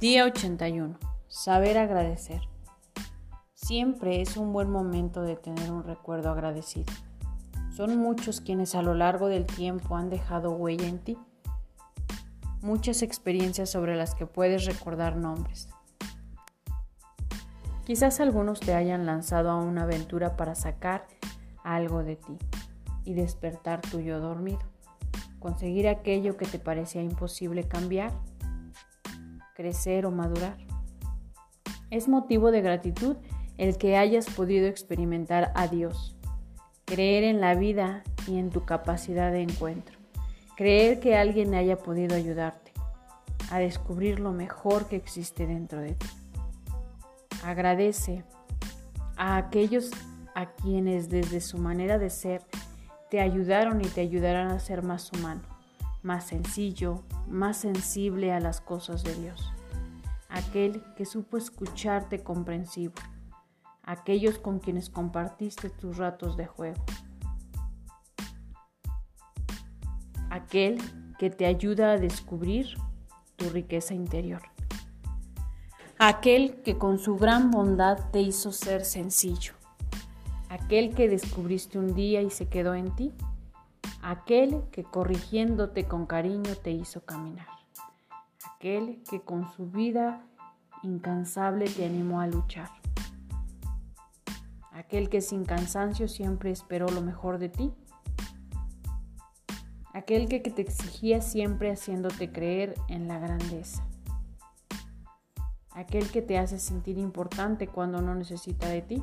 Día 81. Saber agradecer. Siempre es un buen momento de tener un recuerdo agradecido. Son muchos quienes a lo largo del tiempo han dejado huella en ti. Muchas experiencias sobre las que puedes recordar nombres. Quizás algunos te hayan lanzado a una aventura para sacar algo de ti y despertar tu yo dormido. Conseguir aquello que te parecía imposible cambiar crecer o madurar. Es motivo de gratitud el que hayas podido experimentar a Dios, creer en la vida y en tu capacidad de encuentro, creer que alguien haya podido ayudarte a descubrir lo mejor que existe dentro de ti. Agradece a aquellos a quienes desde su manera de ser te ayudaron y te ayudarán a ser más humano más sencillo, más sensible a las cosas de Dios. Aquel que supo escucharte comprensivo. Aquellos con quienes compartiste tus ratos de juego. Aquel que te ayuda a descubrir tu riqueza interior. Aquel que con su gran bondad te hizo ser sencillo. Aquel que descubriste un día y se quedó en ti aquel que corrigiéndote con cariño te hizo caminar, aquel que con su vida incansable te animó a luchar, aquel que sin cansancio siempre esperó lo mejor de ti, aquel que, te exigía siempre haciéndote creer en la grandeza, aquel que te hace sentir importante cuando no necesita de ti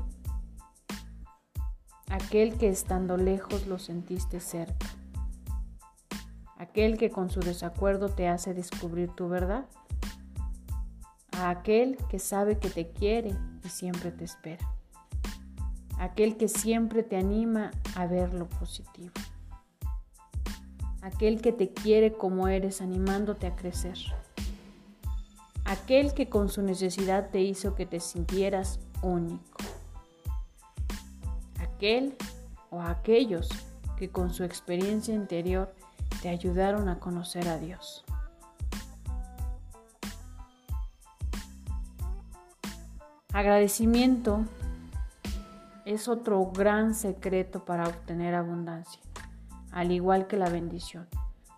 aquel que estando lejos lo sentiste cerca, aquel que con su desacuerdo te hace descubrir tu verdad, a aquel que sabe que te quiere y siempre te espera, aquel que siempre te anima a ver lo positivo, aquel que te quiere como eres animándote a crecer, aquel que con su necesidad te hizo que te sintieras único aquel o aquellos que con su experiencia interior te ayudaron a conocer a Dios. Agradecimiento es otro gran secreto para obtener abundancia, al igual que la bendición.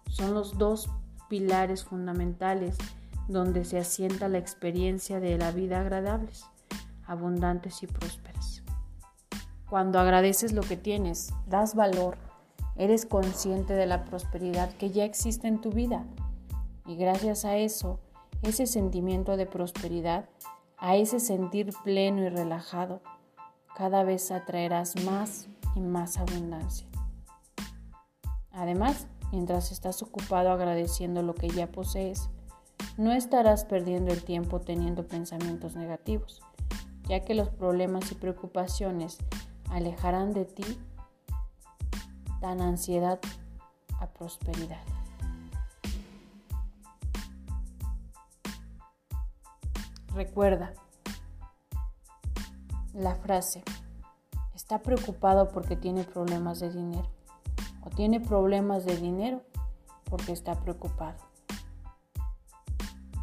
Son los dos pilares fundamentales donde se asienta la experiencia de la vida agradables, abundantes y prósperas. Cuando agradeces lo que tienes, das valor, eres consciente de la prosperidad que ya existe en tu vida. Y gracias a eso, ese sentimiento de prosperidad, a ese sentir pleno y relajado, cada vez atraerás más y más abundancia. Además, mientras estás ocupado agradeciendo lo que ya posees, no estarás perdiendo el tiempo teniendo pensamientos negativos, ya que los problemas y preocupaciones alejarán de ti tan ansiedad a prosperidad. Recuerda la frase, está preocupado porque tiene problemas de dinero o tiene problemas de dinero porque está preocupado.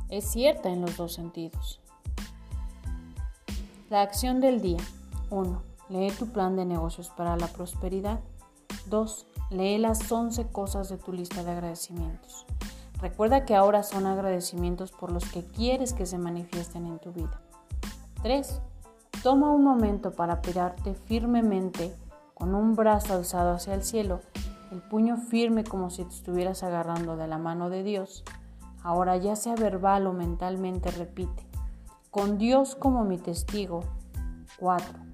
Es cierta en los dos sentidos. La acción del día. 1 Lee tu plan de negocios para la prosperidad. 2. Lee las 11 cosas de tu lista de agradecimientos. Recuerda que ahora son agradecimientos por los que quieres que se manifiesten en tu vida. 3. Toma un momento para pirarte firmemente con un brazo alzado hacia el cielo, el puño firme como si te estuvieras agarrando de la mano de Dios. Ahora ya sea verbal o mentalmente repite, con Dios como mi testigo. 4.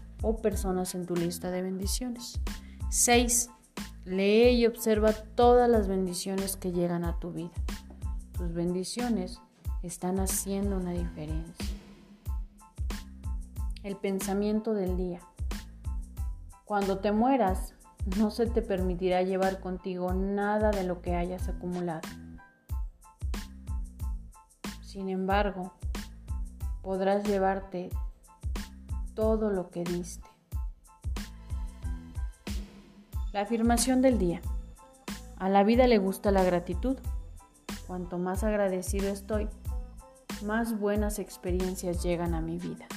o personas en tu lista de bendiciones. 6. Lee y observa todas las bendiciones que llegan a tu vida. Tus bendiciones están haciendo una diferencia. El pensamiento del día. Cuando te mueras, no se te permitirá llevar contigo nada de lo que hayas acumulado. Sin embargo, podrás llevarte todo lo que diste. La afirmación del día. A la vida le gusta la gratitud. Cuanto más agradecido estoy, más buenas experiencias llegan a mi vida.